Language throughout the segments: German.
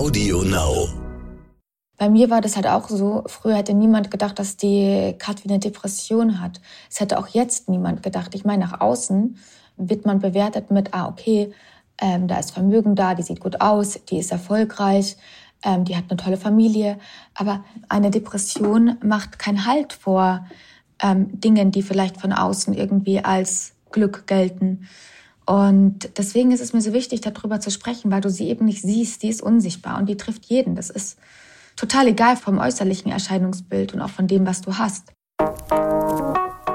Audio Now. Bei mir war das halt auch so, früher hätte niemand gedacht, dass die Katrin eine Depression hat. Es hätte auch jetzt niemand gedacht. Ich meine, nach außen wird man bewertet mit, ah, okay, ähm, da ist Vermögen da, die sieht gut aus, die ist erfolgreich, ähm, die hat eine tolle Familie. Aber eine Depression macht keinen Halt vor ähm, Dingen, die vielleicht von außen irgendwie als Glück gelten. Und deswegen ist es mir so wichtig, darüber zu sprechen, weil du sie eben nicht siehst. Die ist unsichtbar und die trifft jeden. Das ist total egal vom äußerlichen Erscheinungsbild und auch von dem, was du hast.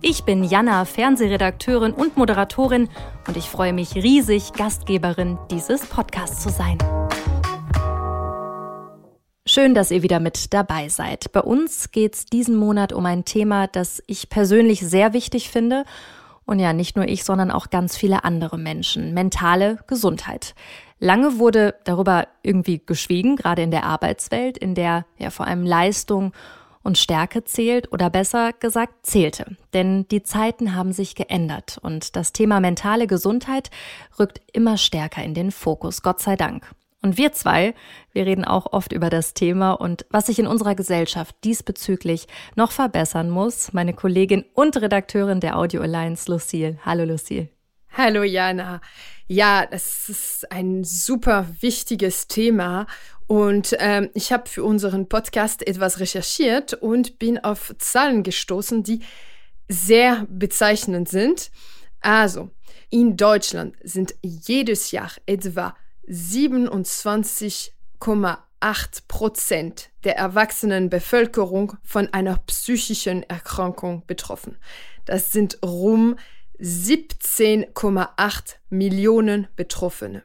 Ich bin Jana, Fernsehredakteurin und Moderatorin und ich freue mich riesig, Gastgeberin dieses Podcasts zu sein. Schön, dass ihr wieder mit dabei seid. Bei uns geht es diesen Monat um ein Thema, das ich persönlich sehr wichtig finde. Und ja, nicht nur ich, sondern auch ganz viele andere Menschen. Mentale Gesundheit. Lange wurde darüber irgendwie geschwiegen, gerade in der Arbeitswelt, in der ja vor allem Leistung und Stärke zählt oder besser gesagt zählte. Denn die Zeiten haben sich geändert und das Thema mentale Gesundheit rückt immer stärker in den Fokus, Gott sei Dank. Und wir zwei, wir reden auch oft über das Thema und was sich in unserer Gesellschaft diesbezüglich noch verbessern muss. Meine Kollegin und Redakteurin der Audio Alliance, Lucille. Hallo Lucille. Hallo Jana. Ja, das ist ein super wichtiges Thema und ähm, ich habe für unseren Podcast etwas recherchiert und bin auf Zahlen gestoßen, die sehr bezeichnend sind. Also, in Deutschland sind jedes Jahr etwa 27,8 Prozent der erwachsenen Bevölkerung von einer psychischen Erkrankung betroffen. Das sind rum 17,8 Millionen Betroffene.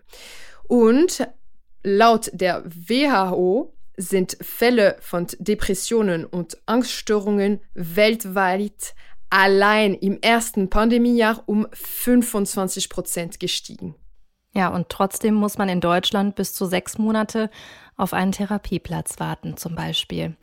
Und Laut der WHO sind Fälle von Depressionen und Angststörungen weltweit allein im ersten Pandemiejahr um 25 Prozent gestiegen. Ja, und trotzdem muss man in Deutschland bis zu sechs Monate auf einen Therapieplatz warten, zum Beispiel.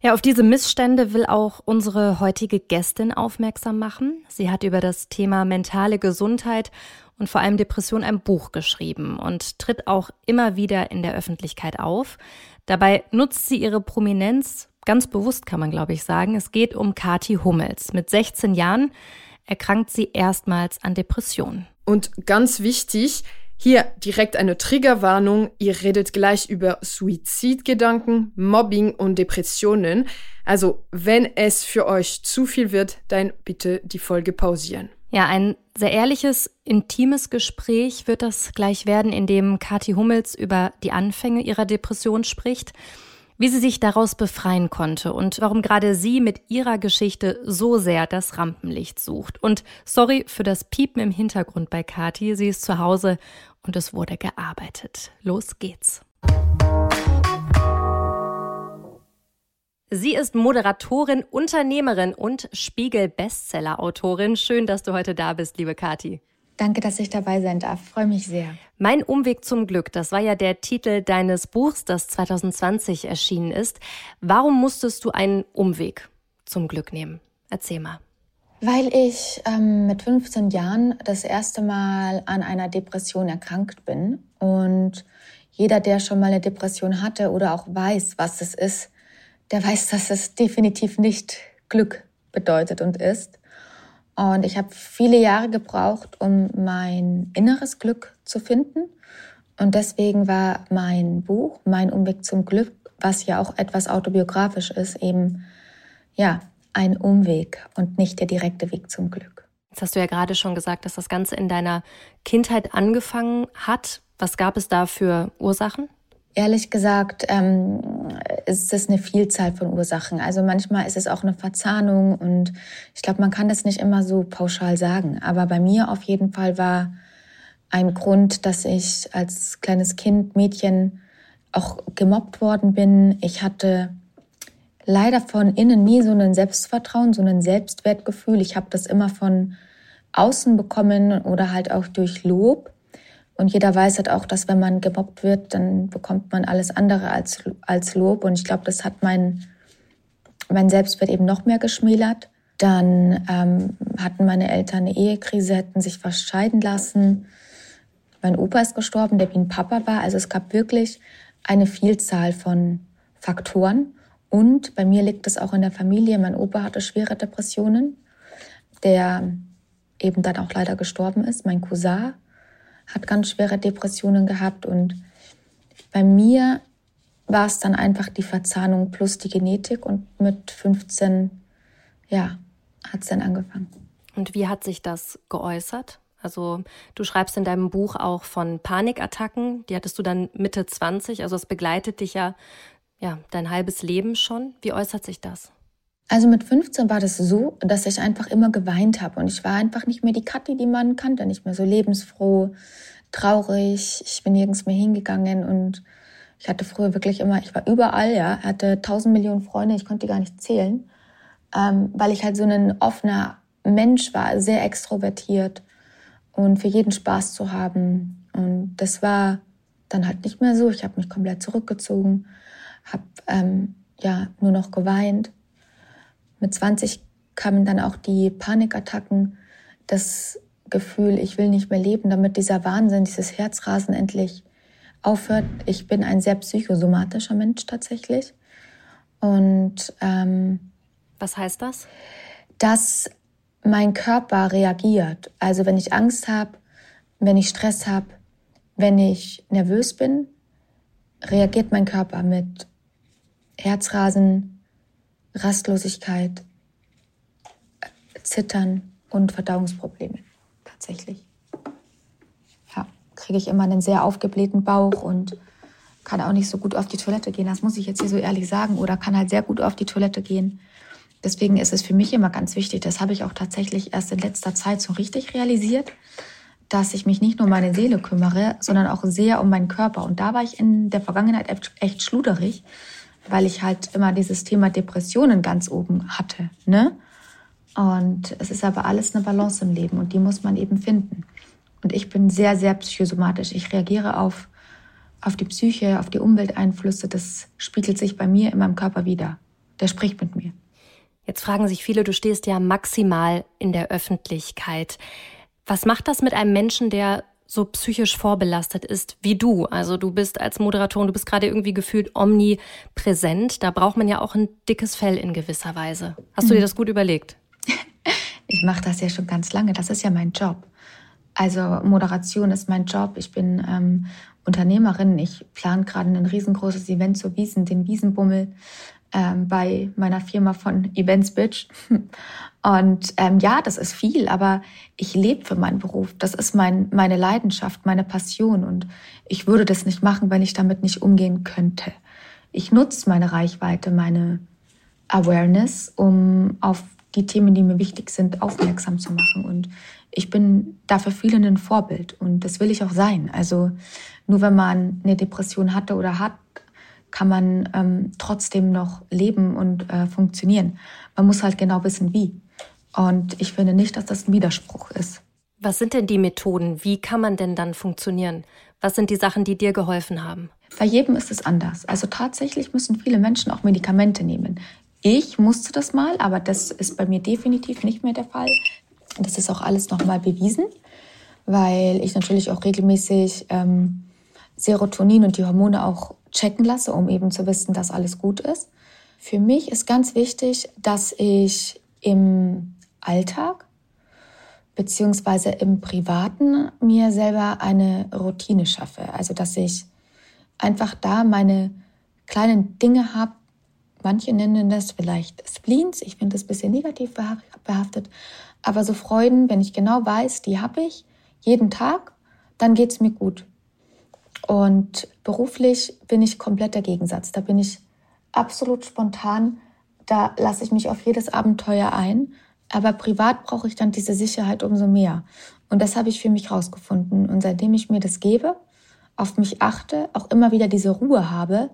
Ja, auf diese Missstände will auch unsere heutige Gästin aufmerksam machen. Sie hat über das Thema mentale Gesundheit und vor allem Depression ein Buch geschrieben und tritt auch immer wieder in der Öffentlichkeit auf. Dabei nutzt sie ihre Prominenz ganz bewusst, kann man glaube ich sagen. Es geht um Kati Hummels. Mit 16 Jahren erkrankt sie erstmals an Depressionen. Und ganz wichtig, hier direkt eine Triggerwarnung. Ihr redet gleich über Suizidgedanken, Mobbing und Depressionen. Also, wenn es für euch zu viel wird, dann bitte die Folge pausieren. Ja, ein sehr ehrliches, intimes Gespräch wird das gleich werden, in dem Kathi Hummels über die Anfänge ihrer Depression spricht, wie sie sich daraus befreien konnte und warum gerade sie mit ihrer Geschichte so sehr das Rampenlicht sucht. Und sorry für das Piepen im Hintergrund bei Kathi, sie ist zu Hause und es wurde gearbeitet. Los geht's. Sie ist Moderatorin, Unternehmerin und Spiegel-Bestseller-Autorin. Schön, dass du heute da bist, liebe Kati. Danke, dass ich dabei sein darf. Freue mich sehr. Mein Umweg zum Glück, das war ja der Titel deines Buchs, das 2020 erschienen ist. Warum musstest du einen Umweg zum Glück nehmen? Erzähl mal. Weil ich ähm, mit 15 Jahren das erste Mal an einer Depression erkrankt bin. Und jeder, der schon mal eine Depression hatte oder auch weiß, was es ist, der weiß, dass es definitiv nicht Glück bedeutet und ist. Und ich habe viele Jahre gebraucht, um mein inneres Glück zu finden. Und deswegen war mein Buch, Mein Umweg zum Glück, was ja auch etwas autobiografisch ist, eben ja ein Umweg und nicht der direkte Weg zum Glück. Jetzt hast du ja gerade schon gesagt, dass das Ganze in deiner Kindheit angefangen hat. Was gab es da für Ursachen? Ehrlich gesagt ähm, ist es eine Vielzahl von Ursachen. Also manchmal ist es auch eine Verzahnung und ich glaube, man kann das nicht immer so pauschal sagen. Aber bei mir auf jeden Fall war ein Grund, dass ich als kleines Kind, Mädchen auch gemobbt worden bin. Ich hatte leider von innen nie so ein Selbstvertrauen, so ein Selbstwertgefühl. Ich habe das immer von außen bekommen oder halt auch durch Lob. Und jeder weiß halt auch, dass wenn man gemobbt wird, dann bekommt man alles andere als, als Lob. Und ich glaube, das hat mein, mein Selbstwert eben noch mehr geschmälert. Dann ähm, hatten meine Eltern eine Ehekrise, hätten sich fast scheiden lassen. Mein Opa ist gestorben, der wie ein Papa war. Also es gab wirklich eine Vielzahl von Faktoren. Und bei mir liegt es auch in der Familie. Mein Opa hatte schwere Depressionen, der eben dann auch leider gestorben ist. Mein Cousin hat ganz schwere Depressionen gehabt und bei mir war es dann einfach die Verzahnung plus die Genetik und mit 15, ja, hat es dann angefangen. Und wie hat sich das geäußert? Also du schreibst in deinem Buch auch von Panikattacken, die hattest du dann Mitte 20, also es begleitet dich ja, ja dein halbes Leben schon. Wie äußert sich das? Also mit 15 war das so, dass ich einfach immer geweint habe. Und ich war einfach nicht mehr die Kathi, die man kannte, nicht mehr so lebensfroh, traurig. Ich bin nirgends mehr hingegangen. Und ich hatte früher wirklich immer, ich war überall, ja, hatte tausend Millionen Freunde, ich konnte die gar nicht zählen, ähm, weil ich halt so ein offener Mensch war, sehr extrovertiert und für jeden Spaß zu haben. Und das war dann halt nicht mehr so. Ich habe mich komplett zurückgezogen, habe ähm, ja nur noch geweint mit 20 kamen dann auch die Panikattacken, das Gefühl, ich will nicht mehr leben, damit dieser Wahnsinn, dieses Herzrasen endlich aufhört. Ich bin ein sehr psychosomatischer Mensch tatsächlich. Und ähm, was heißt das? Dass mein Körper reagiert. Also wenn ich Angst habe, wenn ich Stress habe, wenn ich nervös bin, reagiert mein Körper mit Herzrasen, Rastlosigkeit, Zittern und Verdauungsprobleme tatsächlich. Ja, kriege ich immer einen sehr aufgeblähten Bauch und kann auch nicht so gut auf die Toilette gehen. Das muss ich jetzt hier so ehrlich sagen. Oder kann halt sehr gut auf die Toilette gehen. Deswegen ist es für mich immer ganz wichtig, das habe ich auch tatsächlich erst in letzter Zeit so richtig realisiert, dass ich mich nicht nur um meine Seele kümmere, sondern auch sehr um meinen Körper. Und da war ich in der Vergangenheit echt schluderig weil ich halt immer dieses Thema Depressionen ganz oben hatte. Ne? Und es ist aber alles eine Balance im Leben und die muss man eben finden. Und ich bin sehr, sehr psychosomatisch. Ich reagiere auf, auf die Psyche, auf die Umwelteinflüsse. Das spiegelt sich bei mir in meinem Körper wieder. Der spricht mit mir. Jetzt fragen sich viele, du stehst ja maximal in der Öffentlichkeit. Was macht das mit einem Menschen, der so psychisch vorbelastet ist wie du. Also du bist als Moderatorin, du bist gerade irgendwie gefühlt omnipräsent. Da braucht man ja auch ein dickes Fell in gewisser Weise. Hast mhm. du dir mhm. das gut überlegt? Ich mache das ja schon ganz lange. Das ist ja mein Job. Also Moderation ist mein Job. Ich bin ähm, Unternehmerin. Ich plane gerade ein riesengroßes Event zur Wiesen, den Wiesenbummel ähm, bei meiner Firma von Events Bitch. Und ähm, ja, das ist viel, aber ich lebe für meinen Beruf. Das ist mein, meine Leidenschaft, meine Passion. Und ich würde das nicht machen, wenn ich damit nicht umgehen könnte. Ich nutze meine Reichweite, meine Awareness, um auf die Themen, die mir wichtig sind, aufmerksam zu machen. Und ich bin dafür vielen ein Vorbild. Und das will ich auch sein. Also nur wenn man eine Depression hatte oder hat, kann man ähm, trotzdem noch leben und äh, funktionieren. Man muss halt genau wissen, wie. Und ich finde nicht, dass das ein Widerspruch ist. Was sind denn die Methoden? Wie kann man denn dann funktionieren? Was sind die Sachen, die dir geholfen haben? Bei jedem ist es anders. Also tatsächlich müssen viele Menschen auch Medikamente nehmen. Ich musste das mal, aber das ist bei mir definitiv nicht mehr der Fall. Das ist auch alles nochmal bewiesen, weil ich natürlich auch regelmäßig ähm, Serotonin und die Hormone auch checken lasse, um eben zu wissen, dass alles gut ist. Für mich ist ganz wichtig, dass ich im Alltag beziehungsweise im Privaten mir selber eine Routine schaffe. Also dass ich einfach da meine kleinen Dinge habe. Manche nennen das vielleicht Spleens. Ich finde das ein bisschen negativ behaftet. Aber so Freuden, wenn ich genau weiß, die habe ich jeden Tag, dann geht es mir gut. Und beruflich bin ich komplett der Gegensatz. Da bin ich absolut spontan. Da lasse ich mich auf jedes Abenteuer ein. Aber privat brauche ich dann diese Sicherheit umso mehr. Und das habe ich für mich rausgefunden. Und seitdem ich mir das gebe, auf mich achte, auch immer wieder diese Ruhe habe.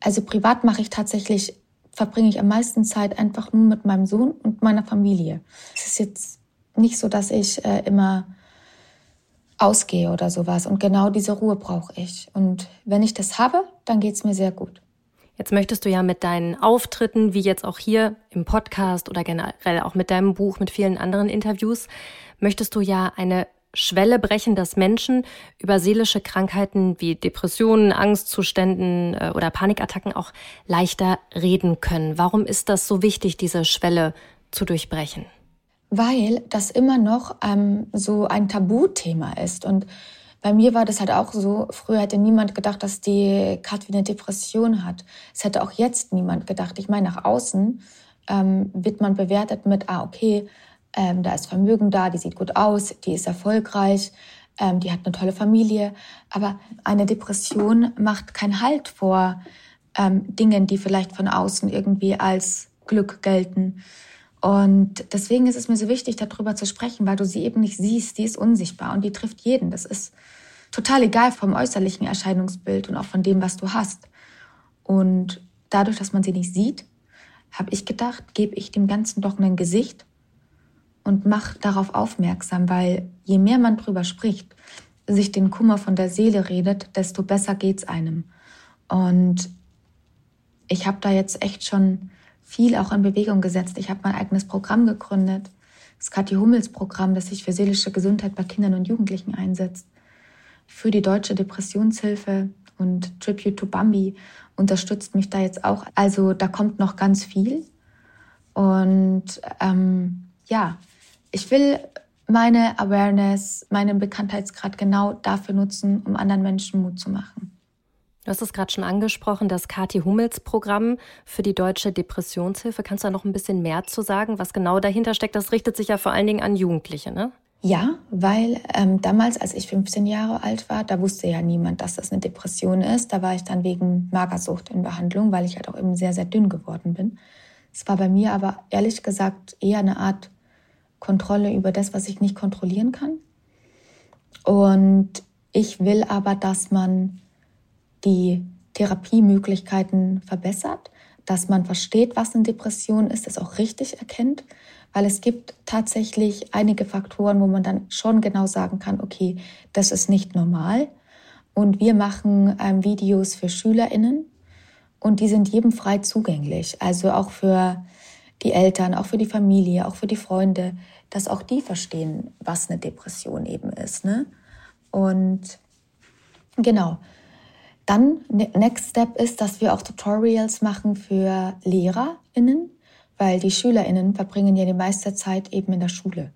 Also privat mache ich tatsächlich verbringe ich am meisten Zeit einfach nur mit meinem Sohn und meiner Familie. Es ist jetzt nicht so, dass ich äh, immer ausgehe oder sowas. Und genau diese Ruhe brauche ich. Und wenn ich das habe, dann geht es mir sehr gut. Jetzt möchtest du ja mit deinen Auftritten, wie jetzt auch hier im Podcast oder generell auch mit deinem Buch, mit vielen anderen Interviews, möchtest du ja eine Schwelle brechen, dass Menschen über seelische Krankheiten wie Depressionen, Angstzuständen äh, oder Panikattacken auch leichter reden können. Warum ist das so wichtig, diese Schwelle zu durchbrechen? Weil das immer noch ähm, so ein Tabuthema ist. Und bei mir war das halt auch so, früher hätte niemand gedacht, dass die Katrin eine Depression hat. Es hätte auch jetzt niemand gedacht. Ich meine, nach außen ähm, wird man bewertet mit, ah, okay, ähm, da ist Vermögen da, die sieht gut aus, die ist erfolgreich, ähm, die hat eine tolle Familie. Aber eine Depression macht keinen Halt vor ähm, Dingen, die vielleicht von außen irgendwie als Glück gelten. Und deswegen ist es mir so wichtig, darüber zu sprechen, weil du sie eben nicht siehst. Die ist unsichtbar und die trifft jeden. Das ist total egal vom äußerlichen Erscheinungsbild und auch von dem, was du hast. Und dadurch, dass man sie nicht sieht, habe ich gedacht, gebe ich dem Ganzen doch ein Gesicht und mach darauf aufmerksam, weil je mehr man drüber spricht, sich den Kummer von der Seele redet, desto besser geht's einem. Und ich habe da jetzt echt schon viel auch in Bewegung gesetzt. Ich habe mein eigenes Programm gegründet, das Kathi Hummels Programm, das sich für seelische Gesundheit bei Kindern und Jugendlichen einsetzt. Für die Deutsche Depressionshilfe und Tribute to Bambi unterstützt mich da jetzt auch. Also da kommt noch ganz viel. Und ähm, ja, ich will meine Awareness, meinen Bekanntheitsgrad genau dafür nutzen, um anderen Menschen Mut zu machen. Du hast es gerade schon angesprochen, das Kathi Hummels Programm für die Deutsche Depressionshilfe. Kannst du da noch ein bisschen mehr zu sagen, was genau dahinter steckt? Das richtet sich ja vor allen Dingen an Jugendliche, ne? Ja, weil ähm, damals, als ich 15 Jahre alt war, da wusste ja niemand, dass das eine Depression ist. Da war ich dann wegen Magersucht in Behandlung, weil ich halt auch eben sehr, sehr dünn geworden bin. Es war bei mir aber ehrlich gesagt eher eine Art Kontrolle über das, was ich nicht kontrollieren kann. Und ich will aber, dass man die Therapiemöglichkeiten verbessert, dass man versteht, was eine Depression ist, es auch richtig erkennt, weil es gibt tatsächlich einige Faktoren, wo man dann schon genau sagen kann, okay, das ist nicht normal. Und wir machen ähm, Videos für SchülerInnen und die sind jedem frei zugänglich. Also auch für die Eltern, auch für die Familie, auch für die Freunde, dass auch die verstehen, was eine Depression eben ist. Ne? Und genau. Dann, ne, next step ist, dass wir auch Tutorials machen für LehrerInnen, weil die SchülerInnen verbringen ja die meiste Zeit eben in der Schule.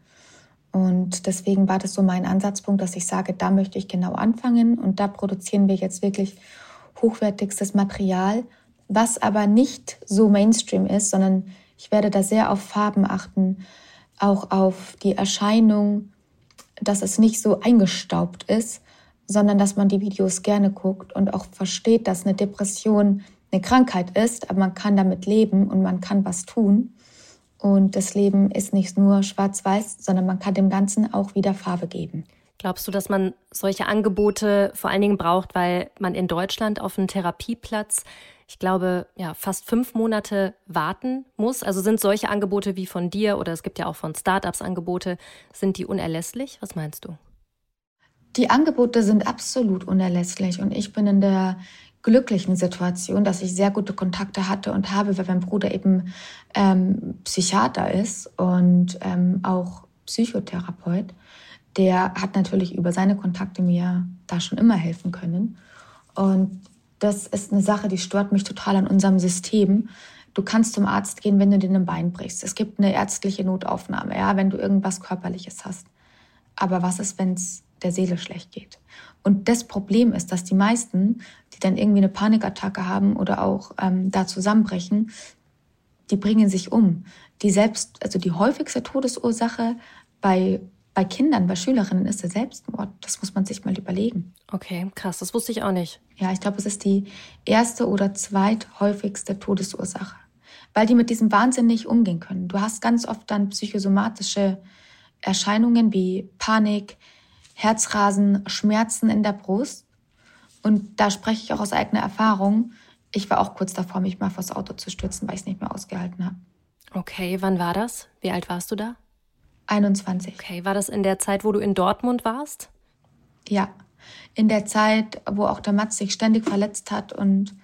Und deswegen war das so mein Ansatzpunkt, dass ich sage, da möchte ich genau anfangen und da produzieren wir jetzt wirklich hochwertigstes Material, was aber nicht so Mainstream ist, sondern ich werde da sehr auf Farben achten, auch auf die Erscheinung, dass es nicht so eingestaubt ist, sondern dass man die Videos gerne guckt und auch versteht, dass eine Depression eine Krankheit ist, aber man kann damit leben und man kann was tun. Und das Leben ist nicht nur schwarz-weiß, sondern man kann dem Ganzen auch wieder Farbe geben. Glaubst du, dass man solche Angebote vor allen Dingen braucht, weil man in Deutschland auf einen Therapieplatz ich glaube, ja, fast fünf Monate warten muss. Also sind solche Angebote wie von dir oder es gibt ja auch von Startups Angebote, sind die unerlässlich? Was meinst du? Die Angebote sind absolut unerlässlich und ich bin in der glücklichen Situation, dass ich sehr gute Kontakte hatte und habe, weil mein Bruder eben ähm, Psychiater ist und ähm, auch Psychotherapeut. Der hat natürlich über seine Kontakte mir da schon immer helfen können. Und das ist eine Sache, die stört mich total an unserem System. Du kannst zum Arzt gehen, wenn du dir ein Bein brichst. Es gibt eine ärztliche Notaufnahme, ja, wenn du irgendwas Körperliches hast. Aber was ist, wenn es der Seele schlecht geht? Und das Problem ist, dass die meisten, die dann irgendwie eine Panikattacke haben oder auch ähm, da zusammenbrechen, die bringen sich um. Die selbst, also die häufigste Todesursache bei bei Kindern, bei Schülerinnen ist der Selbstmord. Das muss man sich mal überlegen. Okay, krass, das wusste ich auch nicht. Ja, ich glaube, es ist die erste oder zweithäufigste Todesursache, weil die mit diesem Wahnsinn nicht umgehen können. Du hast ganz oft dann psychosomatische Erscheinungen wie Panik, Herzrasen, Schmerzen in der Brust. Und da spreche ich auch aus eigener Erfahrung. ich war auch kurz davor, mich mal vors Auto zu stürzen, weil ich es nicht mehr ausgehalten habe. Okay, wann war das? Wie alt warst du da? 21. Okay, war das in der Zeit, wo du in Dortmund warst? Ja, in der Zeit, wo auch der Mats sich ständig verletzt hat und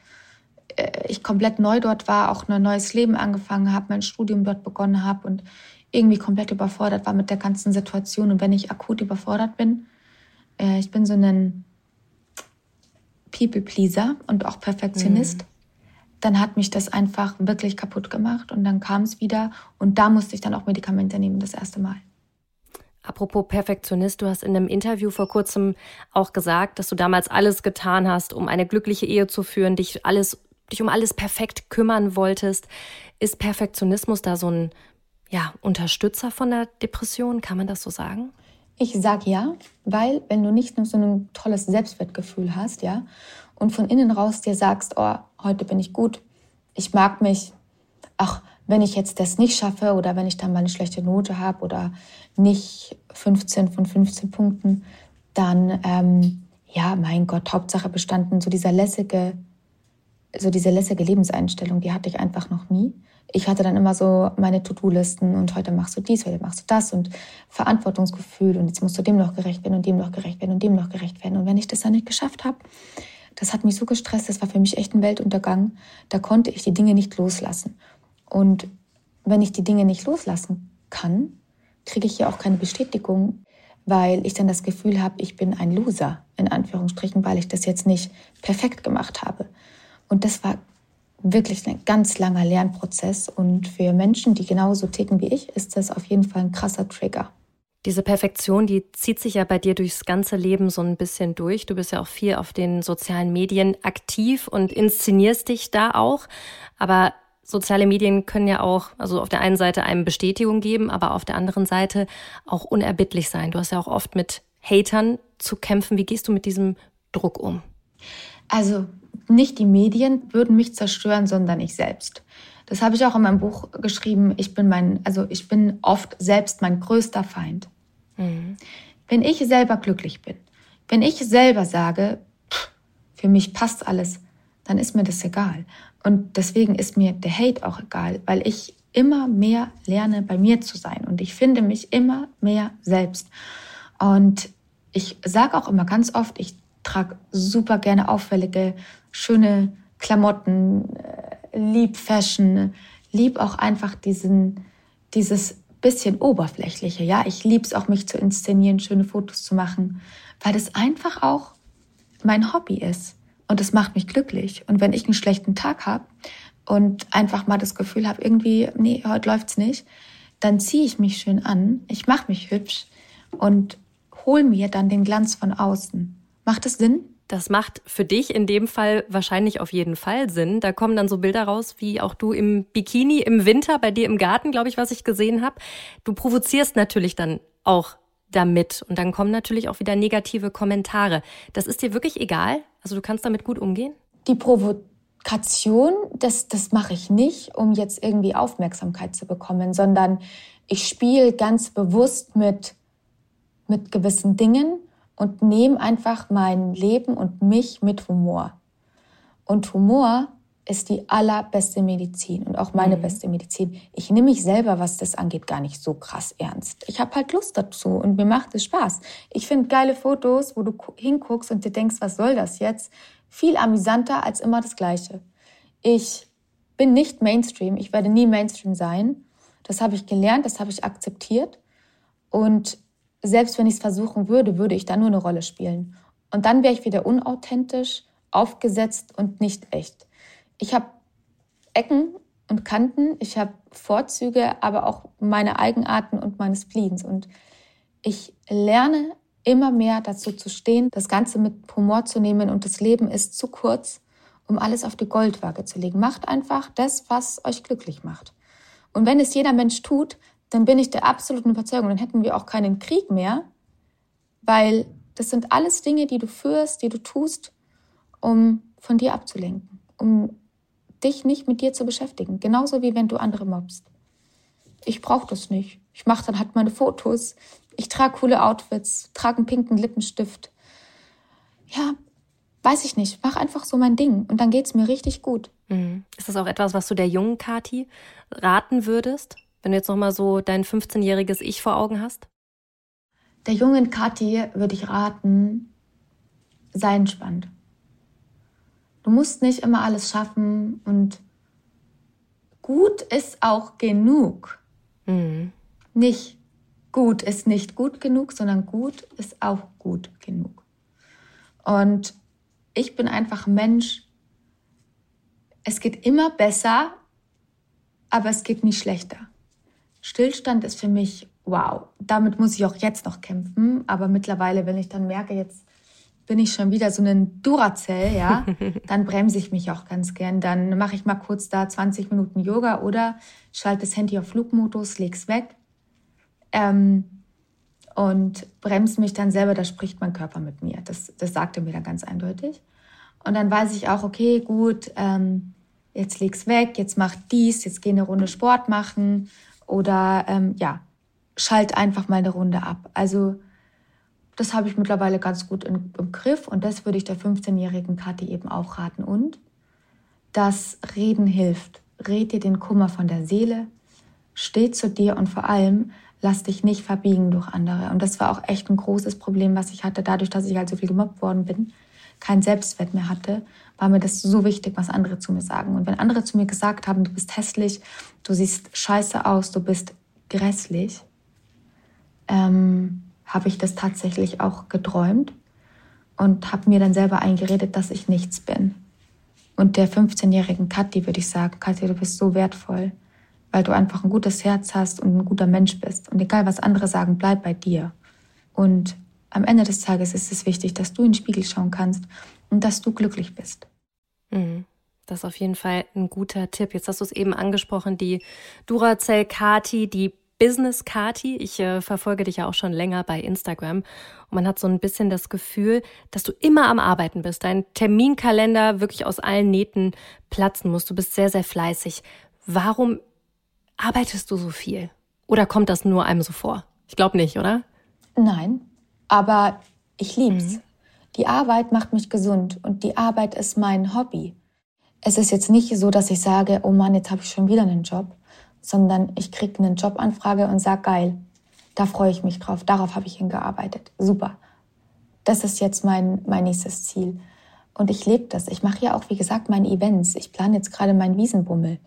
äh, ich komplett neu dort war, auch ein neues Leben angefangen habe, mein Studium dort begonnen habe und irgendwie komplett überfordert war mit der ganzen Situation. Und wenn ich akut überfordert bin, äh, ich bin so ein People-Pleaser und auch Perfektionist, mhm. dann hat mich das einfach wirklich kaputt gemacht und dann kam es wieder und da musste ich dann auch Medikamente nehmen, das erste Mal. Apropos Perfektionist, du hast in einem Interview vor kurzem auch gesagt, dass du damals alles getan hast, um eine glückliche Ehe zu führen, dich alles, dich um alles perfekt kümmern wolltest. Ist Perfektionismus da so ein ja, Unterstützer von der Depression? Kann man das so sagen? Ich sag ja, weil wenn du nicht nur so ein tolles Selbstwertgefühl hast, ja, und von innen raus dir sagst, oh, heute bin ich gut, ich mag mich, ach, wenn ich jetzt das nicht schaffe oder wenn ich dann mal eine schlechte Note habe oder nicht 15 von 15 Punkten, dann, ähm, ja, mein Gott, Hauptsache bestanden, so dieser lässige, so diese lässige Lebenseinstellung, die hatte ich einfach noch nie. Ich hatte dann immer so meine To-Do-Listen und heute machst du dies, heute machst du das und Verantwortungsgefühl und jetzt musst du dem noch gerecht werden und dem noch gerecht werden und dem noch gerecht werden. Und wenn ich das dann nicht geschafft habe, das hat mich so gestresst, das war für mich echt ein Weltuntergang. Da konnte ich die Dinge nicht loslassen. Und wenn ich die Dinge nicht loslassen kann, kriege ich ja auch keine Bestätigung, weil ich dann das Gefühl habe, ich bin ein Loser, in Anführungsstrichen, weil ich das jetzt nicht perfekt gemacht habe. Und das war wirklich ein ganz langer Lernprozess. Und für Menschen, die genauso ticken wie ich, ist das auf jeden Fall ein krasser Trigger. Diese Perfektion, die zieht sich ja bei dir durchs ganze Leben so ein bisschen durch. Du bist ja auch viel auf den sozialen Medien aktiv und inszenierst dich da auch. Aber soziale Medien können ja auch, also auf der einen Seite einem Bestätigung geben, aber auf der anderen Seite auch unerbittlich sein. Du hast ja auch oft mit Hatern zu kämpfen. Wie gehst du mit diesem Druck um? Also nicht die Medien würden mich zerstören, sondern ich selbst. Das habe ich auch in meinem Buch geschrieben. Ich bin mein, also ich bin oft selbst mein größter Feind. Mhm. Wenn ich selber glücklich bin, wenn ich selber sage, pff, für mich passt alles, dann ist mir das egal. Und deswegen ist mir der Hate auch egal, weil ich immer mehr lerne, bei mir zu sein. Und ich finde mich immer mehr selbst. Und ich sage auch immer ganz oft, ich trage super gerne auffällige, schöne Klamotten, äh, lieb Fashion, lieb auch einfach diesen, dieses bisschen oberflächliche. Ja, ich liebe es auch, mich zu inszenieren, schöne Fotos zu machen, weil das einfach auch mein Hobby ist. Und das macht mich glücklich. Und wenn ich einen schlechten Tag habe und einfach mal das Gefühl habe, irgendwie, nee, heute läuft's nicht, dann ziehe ich mich schön an, ich mache mich hübsch und hol mir dann den Glanz von außen. Macht das Sinn? Das macht für dich in dem Fall wahrscheinlich auf jeden Fall Sinn. Da kommen dann so Bilder raus, wie auch du im Bikini im Winter bei dir im Garten, glaube ich, was ich gesehen habe. Du provozierst natürlich dann auch damit. Und dann kommen natürlich auch wieder negative Kommentare. Das ist dir wirklich egal? Also du kannst damit gut umgehen? Die Provokation, das, das mache ich nicht, um jetzt irgendwie Aufmerksamkeit zu bekommen, sondern ich spiele ganz bewusst mit, mit gewissen Dingen und nehme einfach mein Leben und mich mit Humor. Und Humor ist die allerbeste Medizin und auch meine mhm. beste Medizin. Ich nehme mich selber, was das angeht, gar nicht so krass ernst. Ich habe halt Lust dazu und mir macht es Spaß. Ich finde geile Fotos, wo du hinguckst und dir denkst, was soll das jetzt? Viel amüsanter als immer das Gleiche. Ich bin nicht Mainstream. Ich werde nie Mainstream sein. Das habe ich gelernt, das habe ich akzeptiert. Und selbst wenn ich es versuchen würde, würde ich da nur eine Rolle spielen. Und dann wäre ich wieder unauthentisch, aufgesetzt und nicht echt. Ich habe Ecken und Kanten, ich habe Vorzüge, aber auch meine Eigenarten und meine Spleens. Und ich lerne immer mehr dazu zu stehen, das Ganze mit Humor zu nehmen und das Leben ist zu kurz, um alles auf die Goldwaage zu legen. Macht einfach das, was euch glücklich macht. Und wenn es jeder Mensch tut, dann bin ich der absoluten Überzeugung, dann hätten wir auch keinen Krieg mehr, weil das sind alles Dinge, die du führst, die du tust, um von dir abzulenken, um dich nicht mit dir zu beschäftigen. Genauso wie wenn du andere mobst. Ich brauche das nicht. Ich mache dann halt meine Fotos. Ich trage coole Outfits, trage einen pinken Lippenstift. Ja, weiß ich nicht, mach einfach so mein Ding und dann geht's mir richtig gut. Mhm. Ist das auch etwas, was du der jungen Kati raten würdest, wenn du jetzt nochmal so dein 15-jähriges Ich vor Augen hast? Der jungen Kathi würde ich raten, sei entspannt. Du musst nicht immer alles schaffen und gut ist auch genug. Mhm. Nicht gut ist nicht gut genug, sondern gut ist auch gut genug. Und ich bin einfach Mensch. Es geht immer besser, aber es geht nie schlechter. Stillstand ist für mich wow. Damit muss ich auch jetzt noch kämpfen, aber mittlerweile, wenn ich dann merke, jetzt bin ich schon wieder so ein Duracell, ja, dann bremse ich mich auch ganz gern. Dann mache ich mal kurz da 20 Minuten Yoga oder schalte das Handy auf Flugmodus, leg's weg ähm, und bremse mich dann selber. Da spricht mein Körper mit mir. Das, das sagte mir dann ganz eindeutig. Und dann weiß ich auch, okay, gut, ähm, jetzt leg's weg, jetzt mach dies, jetzt geh eine Runde Sport machen oder ähm, ja, schalt einfach mal eine Runde ab. Also das habe ich mittlerweile ganz gut in, im Griff und das würde ich der 15-jährigen Kathi eben auch raten. Und das Reden hilft. Red dir den Kummer von der Seele, steh zu dir und vor allem lass dich nicht verbiegen durch andere. Und das war auch echt ein großes Problem, was ich hatte, dadurch, dass ich halt so viel gemobbt worden bin, kein Selbstwert mehr hatte, war mir das so wichtig, was andere zu mir sagen. Und wenn andere zu mir gesagt haben, du bist hässlich, du siehst scheiße aus, du bist grässlich, ähm, habe ich das tatsächlich auch geträumt und habe mir dann selber eingeredet, dass ich nichts bin. Und der 15-jährigen Kathi würde ich sagen, Kathi, du bist so wertvoll, weil du einfach ein gutes Herz hast und ein guter Mensch bist. Und egal, was andere sagen, bleib bei dir. Und am Ende des Tages ist es wichtig, dass du in den Spiegel schauen kannst und dass du glücklich bist. Mhm. Das ist auf jeden Fall ein guter Tipp. Jetzt hast du es eben angesprochen, die Duracell Kati, die Business Kati. Ich äh, verfolge dich ja auch schon länger bei Instagram und man hat so ein bisschen das Gefühl, dass du immer am Arbeiten bist. Dein Terminkalender wirklich aus allen Nähten platzen muss. Du bist sehr, sehr fleißig. Warum arbeitest du so viel? Oder kommt das nur einem so vor? Ich glaube nicht, oder? Nein, aber ich lieb's. Mhm. Die Arbeit macht mich gesund und die Arbeit ist mein Hobby. Es ist jetzt nicht so, dass ich sage, oh Mann, jetzt habe ich schon wieder einen Job, sondern ich kriege eine Jobanfrage und sage, geil, da freue ich mich drauf, darauf habe ich hingearbeitet. Super. Das ist jetzt mein, mein nächstes Ziel. Und ich lebe das. Ich mache ja auch, wie gesagt, meine Events. Ich plane jetzt gerade meinen Wiesenbummel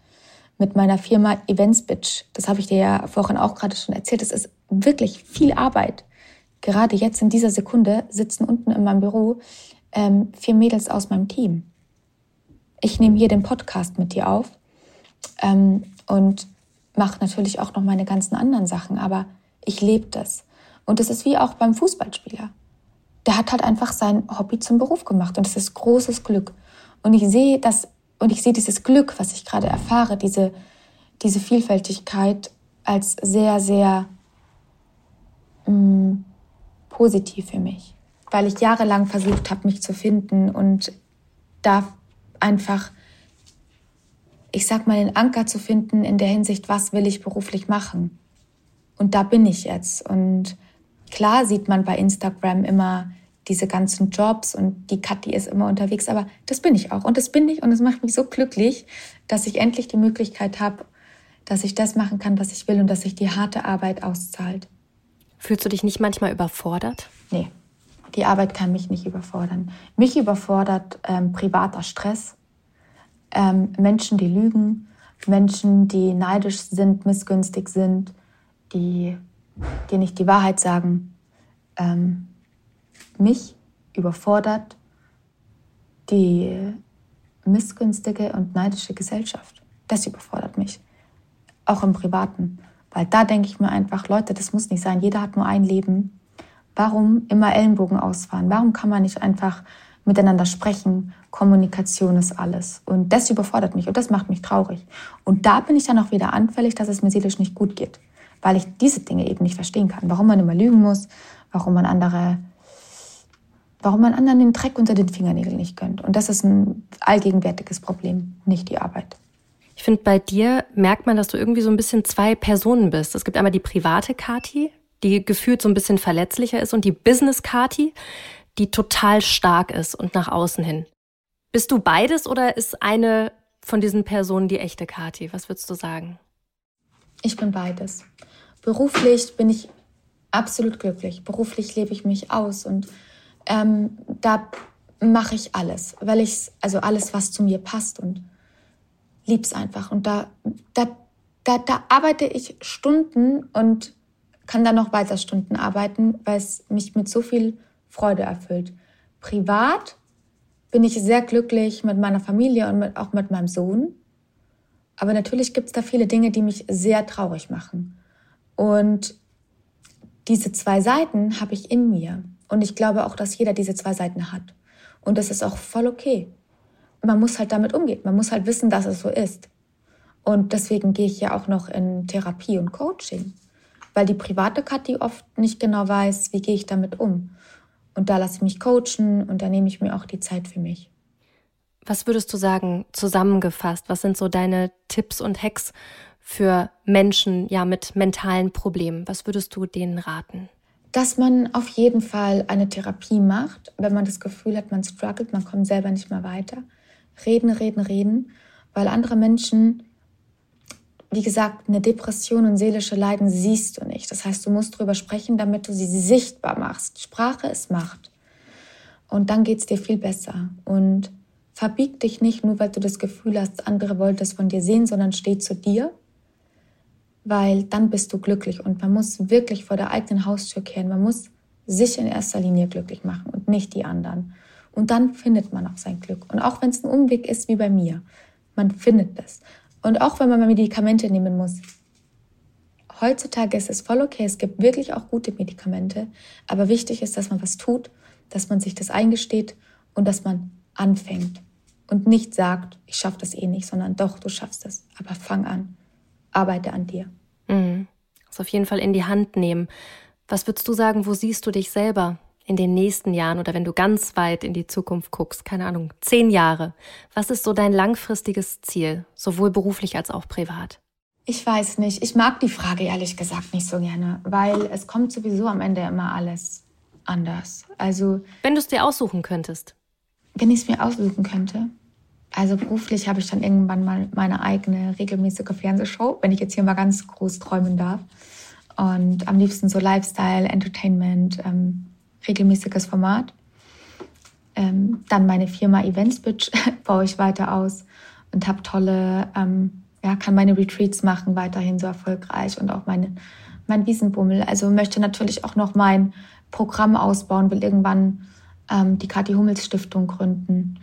mit meiner Firma Events Bitch. Das habe ich dir ja vorhin auch gerade schon erzählt. Es ist wirklich viel Arbeit. Gerade jetzt in dieser Sekunde sitzen unten in meinem Büro ähm, vier Mädels aus meinem Team. Ich nehme hier den Podcast mit dir auf ähm, und mache natürlich auch noch meine ganzen anderen Sachen, aber ich lebe das. Und es ist wie auch beim Fußballspieler. Der hat halt einfach sein Hobby zum Beruf gemacht und es ist großes Glück. Und ich sehe das und ich sehe dieses Glück, was ich gerade erfahre, diese, diese Vielfältigkeit als sehr, sehr mh, mm, positiv für mich, weil ich jahrelang versucht habe, mich zu finden und da einfach ich sag mal, den Anker zu finden in der Hinsicht, was will ich beruflich machen. Und da bin ich jetzt. Und klar sieht man bei Instagram immer diese ganzen Jobs und die Kathi ist immer unterwegs, aber das bin ich auch. Und das bin ich und es macht mich so glücklich, dass ich endlich die Möglichkeit habe, dass ich das machen kann, was ich will und dass sich die harte Arbeit auszahlt. Fühlst du dich nicht manchmal überfordert? Nee, die Arbeit kann mich nicht überfordern. Mich überfordert ähm, privater Stress, ähm, Menschen, die lügen, Menschen, die neidisch sind, missgünstig sind, die dir nicht die Wahrheit sagen. Ähm, mich überfordert die missgünstige und neidische Gesellschaft. Das überfordert mich. Auch im Privaten. Weil da denke ich mir einfach, Leute, das muss nicht sein. Jeder hat nur ein Leben. Warum immer Ellenbogen ausfahren? Warum kann man nicht einfach miteinander sprechen. Kommunikation ist alles. Und das überfordert mich und das macht mich traurig. Und da bin ich dann auch wieder anfällig, dass es mir seelisch nicht gut geht, weil ich diese Dinge eben nicht verstehen kann. Warum man immer lügen muss, warum man andere, warum man anderen den Dreck unter den Fingernägeln nicht gönnt. Und das ist ein allgegenwärtiges Problem, nicht die Arbeit. Ich finde, bei dir merkt man, dass du irgendwie so ein bisschen zwei Personen bist. Es gibt einmal die private Kati, die gefühlt so ein bisschen verletzlicher ist, und die Business Kati, die total stark ist und nach außen hin. Bist du beides oder ist eine von diesen Personen die echte Kati? Was würdest du sagen? Ich bin beides. Beruflich bin ich absolut glücklich. Beruflich lebe ich mich aus und ähm, da mache ich alles, weil ich also alles, was zu mir passt und lieb's einfach. Und da, da, da, da arbeite ich Stunden und kann dann noch weiter Stunden arbeiten, weil es mich mit so viel Freude erfüllt. Privat bin ich sehr glücklich mit meiner Familie und mit, auch mit meinem Sohn. Aber natürlich gibt es da viele Dinge, die mich sehr traurig machen. Und diese zwei Seiten habe ich in mir. Und ich glaube auch, dass jeder diese zwei Seiten hat. Und das ist auch voll okay. Man muss halt damit umgehen. Man muss halt wissen, dass es so ist. Und deswegen gehe ich ja auch noch in Therapie und Coaching. Weil die private Kathi oft nicht genau weiß, wie gehe ich damit um. Und da lasse ich mich coachen und da nehme ich mir auch die Zeit für mich. Was würdest du sagen, zusammengefasst? Was sind so deine Tipps und Hacks für Menschen ja mit mentalen Problemen? Was würdest du denen raten? Dass man auf jeden Fall eine Therapie macht, wenn man das Gefühl hat, man struggelt, man kommt selber nicht mehr weiter. Reden, reden, reden, weil andere Menschen, wie gesagt, eine Depression und seelische Leiden siehst du nicht. Das heißt, du musst drüber sprechen, damit du sie sichtbar machst. Sprache ist Macht. Und dann geht es dir viel besser. Und verbieg dich nicht nur, weil du das Gefühl hast, andere wollten es von dir sehen, sondern steh zu dir weil dann bist du glücklich und man muss wirklich vor der eigenen Haustür kehren. Man muss sich in erster Linie glücklich machen und nicht die anderen. Und dann findet man auch sein Glück. Und auch wenn es ein Umweg ist wie bei mir, man findet es. Und auch wenn man mal Medikamente nehmen muss. Heutzutage ist es voll okay, es gibt wirklich auch gute Medikamente, aber wichtig ist, dass man was tut, dass man sich das eingesteht und dass man anfängt und nicht sagt, ich schaffe das eh nicht, sondern doch, du schaffst es. Aber fang an arbeite an dir. Mhm. Das auf jeden Fall in die Hand nehmen. Was würdest du sagen, wo siehst du dich selber in den nächsten Jahren oder wenn du ganz weit in die Zukunft guckst, keine Ahnung, zehn Jahre? Was ist so dein langfristiges Ziel, sowohl beruflich als auch privat? Ich weiß nicht. Ich mag die Frage ehrlich gesagt nicht so gerne, weil es kommt sowieso am Ende immer alles anders. Also. Wenn du es dir aussuchen könntest. Wenn ich es mir aussuchen könnte, also beruflich habe ich dann irgendwann mal meine eigene regelmäßige Fernsehshow, wenn ich jetzt hier mal ganz groß träumen darf. Und am liebsten so Lifestyle, Entertainment, ähm, regelmäßiges Format. Ähm, dann meine Firma Events Bitch baue ich weiter aus und habe tolle, ähm, ja, kann meine Retreats machen, weiterhin so erfolgreich und auch meine, mein Wiesenbummel. Also möchte natürlich auch noch mein Programm ausbauen, will irgendwann ähm, die Kathi Hummels Stiftung gründen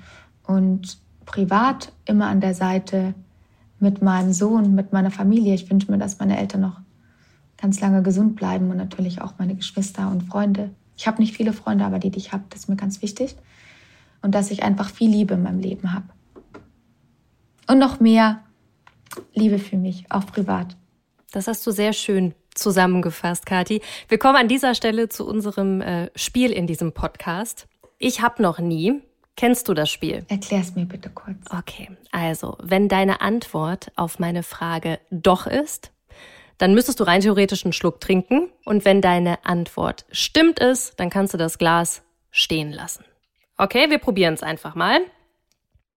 und privat immer an der Seite mit meinem Sohn, mit meiner Familie. Ich wünsche mir, dass meine Eltern noch ganz lange gesund bleiben und natürlich auch meine Geschwister und Freunde. Ich habe nicht viele Freunde, aber die, die ich habe, das ist mir ganz wichtig. Und dass ich einfach viel Liebe in meinem Leben habe. Und noch mehr Liebe für mich, auch privat. Das hast du sehr schön zusammengefasst, Kathi. Wir kommen an dieser Stelle zu unserem äh, Spiel in diesem Podcast. Ich habe noch nie Kennst du das Spiel? Erklär es mir bitte kurz. Okay, also, wenn deine Antwort auf meine Frage doch ist, dann müsstest du rein theoretisch einen Schluck trinken. Und wenn deine Antwort stimmt ist, dann kannst du das Glas stehen lassen. Okay, wir probieren es einfach mal.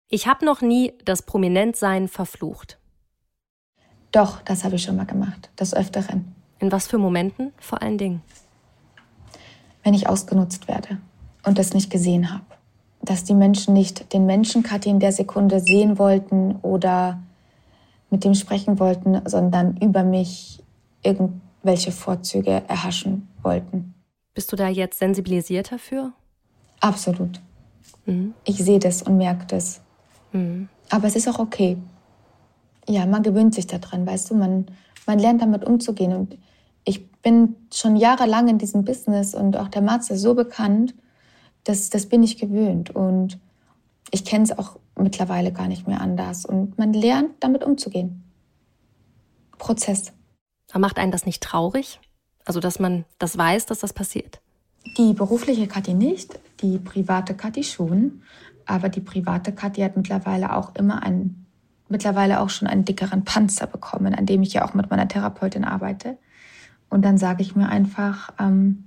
Ich habe noch nie das Prominentsein verflucht. Doch, das habe ich schon mal gemacht. Das Öfteren. In was für Momenten vor allen Dingen? Wenn ich ausgenutzt werde und das nicht gesehen habe dass die Menschen nicht den Menschen Kathi in der Sekunde sehen wollten oder mit dem sprechen wollten, sondern über mich irgendwelche Vorzüge erhaschen wollten. Bist du da jetzt sensibilisiert dafür? Absolut. Mhm. Ich sehe das und merke das. Mhm. Aber es ist auch okay. Ja, man gewöhnt sich daran, weißt du, man, man lernt damit umzugehen. Und ich bin schon jahrelang in diesem Business und auch der ist so bekannt, das, das bin ich gewöhnt und ich kenne es auch mittlerweile gar nicht mehr anders und man lernt damit umzugehen. Prozess. Aber macht einen das nicht traurig? Also, dass man das weiß, dass das passiert? Die berufliche Kathi nicht, die private Kathi schon. Aber die private Kathi hat mittlerweile auch immer einen, mittlerweile auch schon einen dickeren Panzer bekommen, an dem ich ja auch mit meiner Therapeutin arbeite. Und dann sage ich mir einfach, ähm,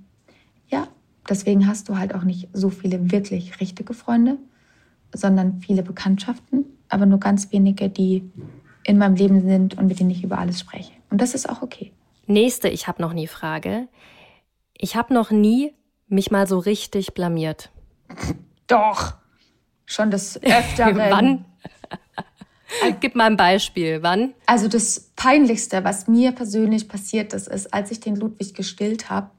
ja, Deswegen hast du halt auch nicht so viele wirklich richtige Freunde, sondern viele Bekanntschaften, aber nur ganz wenige, die in meinem Leben sind und mit denen ich über alles spreche. Und das ist auch okay. Nächste, ich habe noch nie Frage. Ich habe noch nie mich mal so richtig blamiert. Doch. Schon das Öfteren. Wann? Gib mal ein Beispiel. Wann? Also das Peinlichste, was mir persönlich passiert ist, ist, als ich den Ludwig gestillt habe.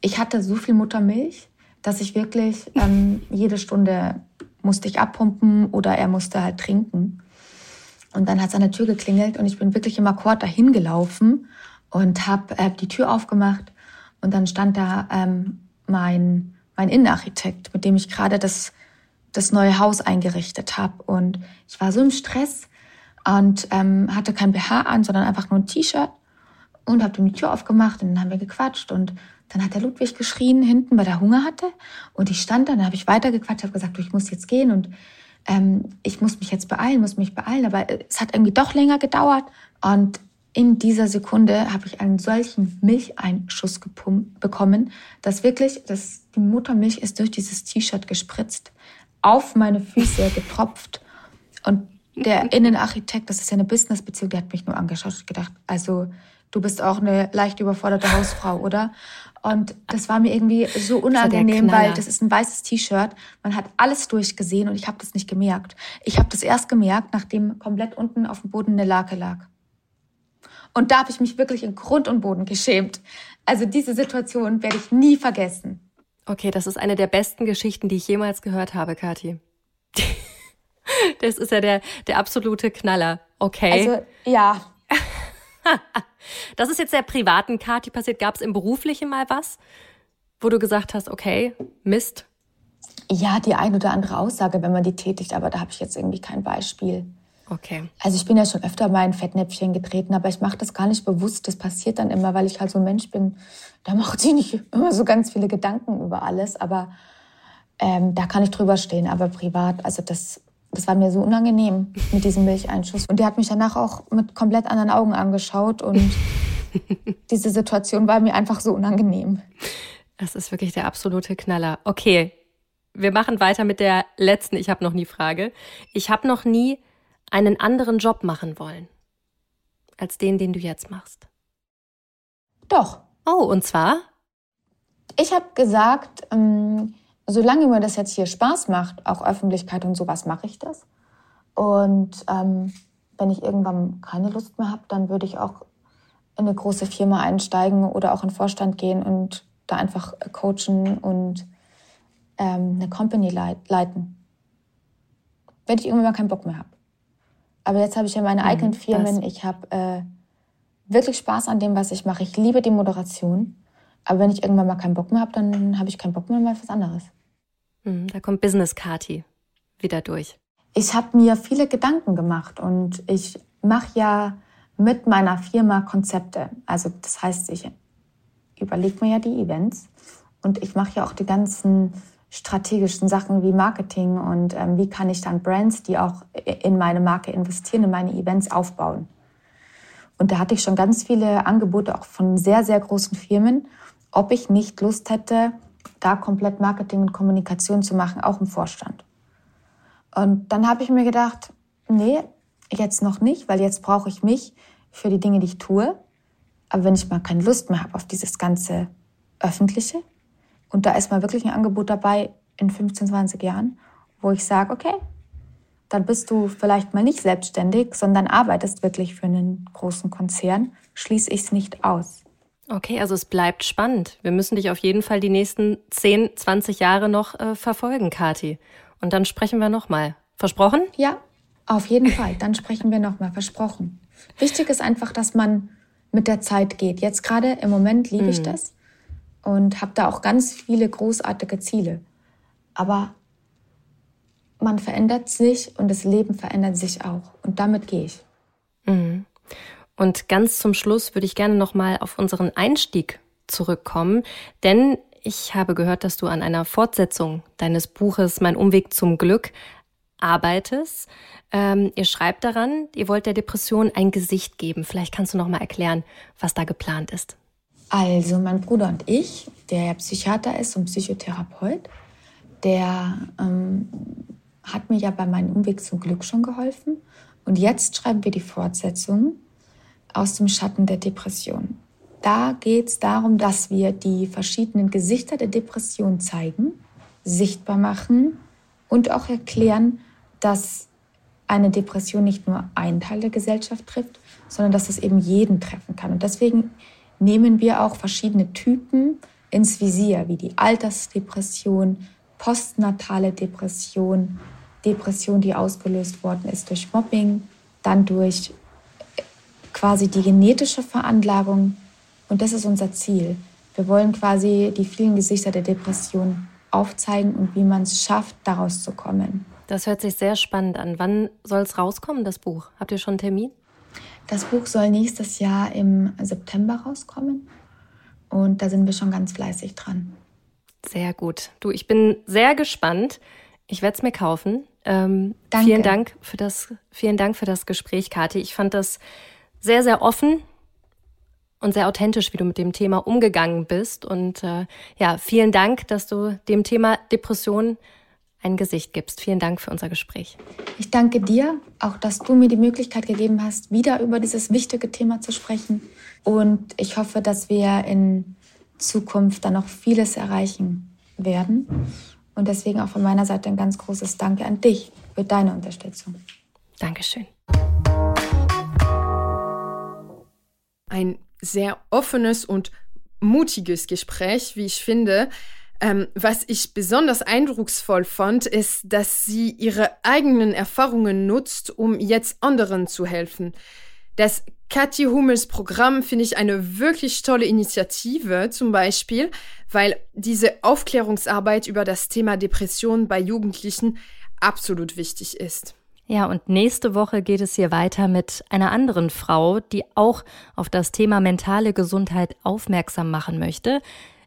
Ich hatte so viel Muttermilch, dass ich wirklich ähm, jede Stunde musste ich abpumpen oder er musste halt trinken. Und dann hat es an der Tür geklingelt und ich bin wirklich im Akkord dahin gelaufen und habe äh, die Tür aufgemacht und dann stand da ähm, mein, mein Innenarchitekt, mit dem ich gerade das, das neue Haus eingerichtet habe. Und ich war so im Stress und ähm, hatte kein BH an, sondern einfach nur ein T-Shirt und habe ihm die Tür aufgemacht und dann haben wir gequatscht. Und dann hat der Ludwig geschrien hinten, weil er Hunger hatte. Und ich stand da, dann habe ich weitergequatscht, habe gesagt, du, ich muss jetzt gehen und ähm, ich muss mich jetzt beeilen, muss mich beeilen, aber es hat irgendwie doch länger gedauert. Und in dieser Sekunde habe ich einen solchen Milcheinschuss bekommen, dass wirklich, dass die Muttermilch ist durch dieses T-Shirt gespritzt, auf meine Füße getropft. Und der Innenarchitekt, das ist ja eine Businessbeziehung, der hat mich nur angeschaut. Und gedacht, also du bist auch eine leicht überforderte Hausfrau, oder? Und das war mir irgendwie so unangenehm, weil das ist ein weißes T-Shirt. Man hat alles durchgesehen und ich habe das nicht gemerkt. Ich habe das erst gemerkt, nachdem komplett unten auf dem Boden eine Lake lag. Und da habe ich mich wirklich in Grund und Boden geschämt. Also diese Situation werde ich nie vergessen. Okay, das ist eine der besten Geschichten, die ich jemals gehört habe, Kathi. Das ist ja der, der absolute Knaller. Okay. Also, ja. Das ist jetzt der privaten Kathi passiert. Gab es im Beruflichen mal was, wo du gesagt hast, okay, Mist? Ja, die ein oder andere Aussage, wenn man die tätigt, aber da habe ich jetzt irgendwie kein Beispiel. Okay. Also ich bin ja schon öfter mal in Fettnäpfchen getreten, aber ich mache das gar nicht bewusst. Das passiert dann immer, weil ich halt so ein Mensch bin. Da macht sie nicht immer so ganz viele Gedanken über alles, aber ähm, da kann ich drüber stehen. Aber privat, also das, das war mir so unangenehm mit diesem Milcheinschuss. Und der hat mich danach auch mit komplett anderen Augen angeschaut und diese Situation war mir einfach so unangenehm. Das ist wirklich der absolute Knaller. Okay, wir machen weiter mit der letzten Ich habe noch nie Frage. Ich habe noch nie einen anderen Job machen wollen als den, den du jetzt machst? Doch. Oh, und zwar? Ich habe gesagt, ähm, solange mir das jetzt hier Spaß macht, auch Öffentlichkeit und sowas, mache ich das. Und ähm, wenn ich irgendwann keine Lust mehr habe, dann würde ich auch in eine große Firma einsteigen oder auch in den Vorstand gehen und da einfach coachen und ähm, eine Company leiten. Wenn ich irgendwann mal keinen Bock mehr habe. Aber jetzt habe ich ja meine mhm, eigenen Firmen. Das. Ich habe äh, wirklich Spaß an dem, was ich mache. Ich liebe die Moderation. Aber wenn ich irgendwann mal keinen Bock mehr habe, dann habe ich keinen Bock mehr, mal was anderes. Mhm, da kommt Business Kati wieder durch. Ich habe mir viele Gedanken gemacht und ich mache ja mit meiner Firma Konzepte. Also das heißt, ich überlege mir ja die Events und ich mache ja auch die ganzen strategischen Sachen wie Marketing und ähm, wie kann ich dann Brands, die auch in meine Marke investieren, in meine Events aufbauen. Und da hatte ich schon ganz viele Angebote auch von sehr, sehr großen Firmen, ob ich nicht Lust hätte, da komplett Marketing und Kommunikation zu machen, auch im Vorstand. Und dann habe ich mir gedacht, nee, jetzt noch nicht, weil jetzt brauche ich mich für die Dinge, die ich tue. Aber wenn ich mal keine Lust mehr habe auf dieses ganze Öffentliche, und da ist mal wirklich ein Angebot dabei in 15, 20 Jahren, wo ich sage, okay, dann bist du vielleicht mal nicht selbstständig, sondern arbeitest wirklich für einen großen Konzern, schließe ich es nicht aus. Okay, also es bleibt spannend. Wir müssen dich auf jeden Fall die nächsten 10, 20 Jahre noch äh, verfolgen, Kati. Und dann sprechen wir nochmal. Versprochen? Ja, auf jeden Fall. Dann sprechen wir nochmal. Versprochen. Wichtig ist einfach, dass man mit der Zeit geht. Jetzt gerade im Moment liebe ich mhm. das und habe da auch ganz viele großartige Ziele. Aber man verändert sich und das Leben verändert sich auch. Und damit gehe ich. Mhm. Und ganz zum Schluss würde ich gerne nochmal auf unseren Einstieg zurückkommen, denn ich habe gehört, dass du an einer Fortsetzung deines Buches Mein Umweg zum Glück arbeitest. Ähm, ihr schreibt daran, ihr wollt der Depression ein Gesicht geben. Vielleicht kannst du noch mal erklären, was da geplant ist. Also mein Bruder und ich, der Psychiater ist und Psychotherapeut, der ähm, hat mir ja bei meinem Umweg zum Glück schon geholfen. Und jetzt schreiben wir die Fortsetzung aus dem Schatten der Depression. Da geht es darum, dass wir die verschiedenen Gesichter der Depression zeigen, sichtbar machen und auch erklären, dass eine Depression nicht nur einen Teil der Gesellschaft trifft, sondern dass es eben jeden treffen kann. Und deswegen nehmen wir auch verschiedene Typen ins Visier, wie die Altersdepression, postnatale Depression, Depression, die ausgelöst worden ist durch Mobbing, dann durch quasi die genetische Veranlagung. Und das ist unser Ziel. Wir wollen quasi die vielen Gesichter der Depression aufzeigen und wie man es schafft, daraus zu kommen. Das hört sich sehr spannend an. Wann soll es rauskommen, das Buch? Habt ihr schon einen Termin? Das Buch soll nächstes Jahr im September rauskommen. Und da sind wir schon ganz fleißig dran. Sehr gut. Du, ich bin sehr gespannt. Ich werde es mir kaufen. Ähm, Danke. Vielen Dank für das, vielen Dank für das Gespräch, Kathi. Ich fand das sehr, sehr offen und sehr authentisch, wie du mit dem Thema umgegangen bist. Und äh, ja, vielen Dank, dass du dem Thema Depression ein Gesicht gibst. Vielen Dank für unser Gespräch. Ich danke dir, auch dass du mir die Möglichkeit gegeben hast, wieder über dieses wichtige Thema zu sprechen. Und ich hoffe, dass wir in Zukunft dann noch vieles erreichen werden. Und deswegen auch von meiner Seite ein ganz großes Danke an dich für deine Unterstützung. Dankeschön. Ein sehr offenes und mutiges Gespräch, wie ich finde. Ähm, was ich besonders eindrucksvoll fand, ist, dass sie ihre eigenen Erfahrungen nutzt, um jetzt anderen zu helfen. Das Kathi Hummels Programm finde ich eine wirklich tolle Initiative, zum Beispiel, weil diese Aufklärungsarbeit über das Thema Depression bei Jugendlichen absolut wichtig ist. Ja, und nächste Woche geht es hier weiter mit einer anderen Frau, die auch auf das Thema mentale Gesundheit aufmerksam machen möchte.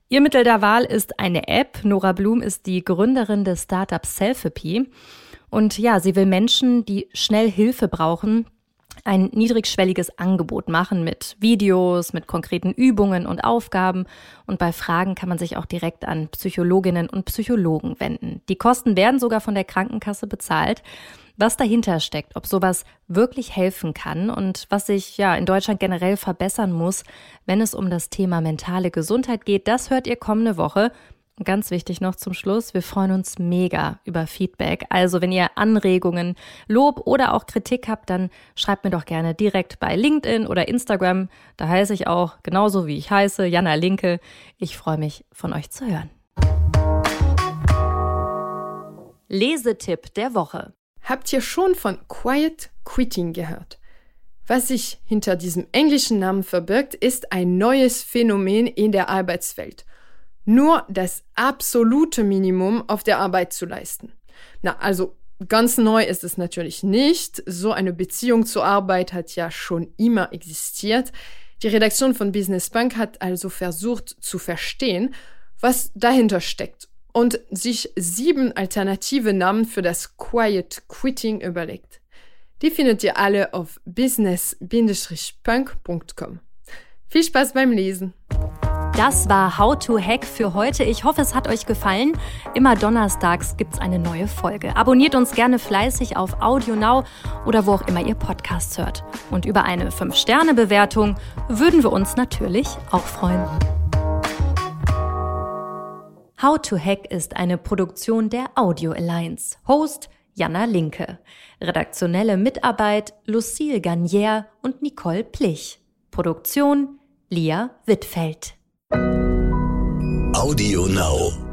Ihr Mittel der Wahl ist eine App. Nora Blum ist die Gründerin des Startups Selfie. Und ja, sie will Menschen, die schnell Hilfe brauchen, ein niedrigschwelliges Angebot machen mit Videos, mit konkreten Übungen und Aufgaben. Und bei Fragen kann man sich auch direkt an Psychologinnen und Psychologen wenden. Die Kosten werden sogar von der Krankenkasse bezahlt. Was dahinter steckt, ob sowas wirklich helfen kann und was sich ja in Deutschland generell verbessern muss, wenn es um das Thema mentale Gesundheit geht, das hört ihr kommende Woche. Ganz wichtig noch zum Schluss, wir freuen uns mega über Feedback. Also wenn ihr Anregungen, Lob oder auch Kritik habt, dann schreibt mir doch gerne direkt bei LinkedIn oder Instagram. Da heiße ich auch genauso wie ich heiße, Jana Linke. Ich freue mich von euch zu hören. Lesetipp der Woche. Habt ihr schon von Quiet Quitting gehört? Was sich hinter diesem englischen Namen verbirgt, ist ein neues Phänomen in der Arbeitswelt nur das absolute Minimum auf der Arbeit zu leisten. Na, also ganz neu ist es natürlich nicht. So eine Beziehung zur Arbeit hat ja schon immer existiert. Die Redaktion von Business Bank hat also versucht zu verstehen, was dahinter steckt und sich sieben alternative Namen für das Quiet Quitting überlegt. Die findet ihr alle auf business-punk.com. Viel Spaß beim Lesen! Das war How to Hack für heute. Ich hoffe, es hat euch gefallen. Immer donnerstags gibt es eine neue Folge. Abonniert uns gerne fleißig auf Audio Now oder wo auch immer ihr Podcasts hört. Und über eine 5-Sterne-Bewertung würden wir uns natürlich auch freuen. How to Hack ist eine Produktion der Audio Alliance. Host Jana Linke. Redaktionelle Mitarbeit Lucille Garnier und Nicole Plich. Produktion Lia Wittfeld. Audio Now.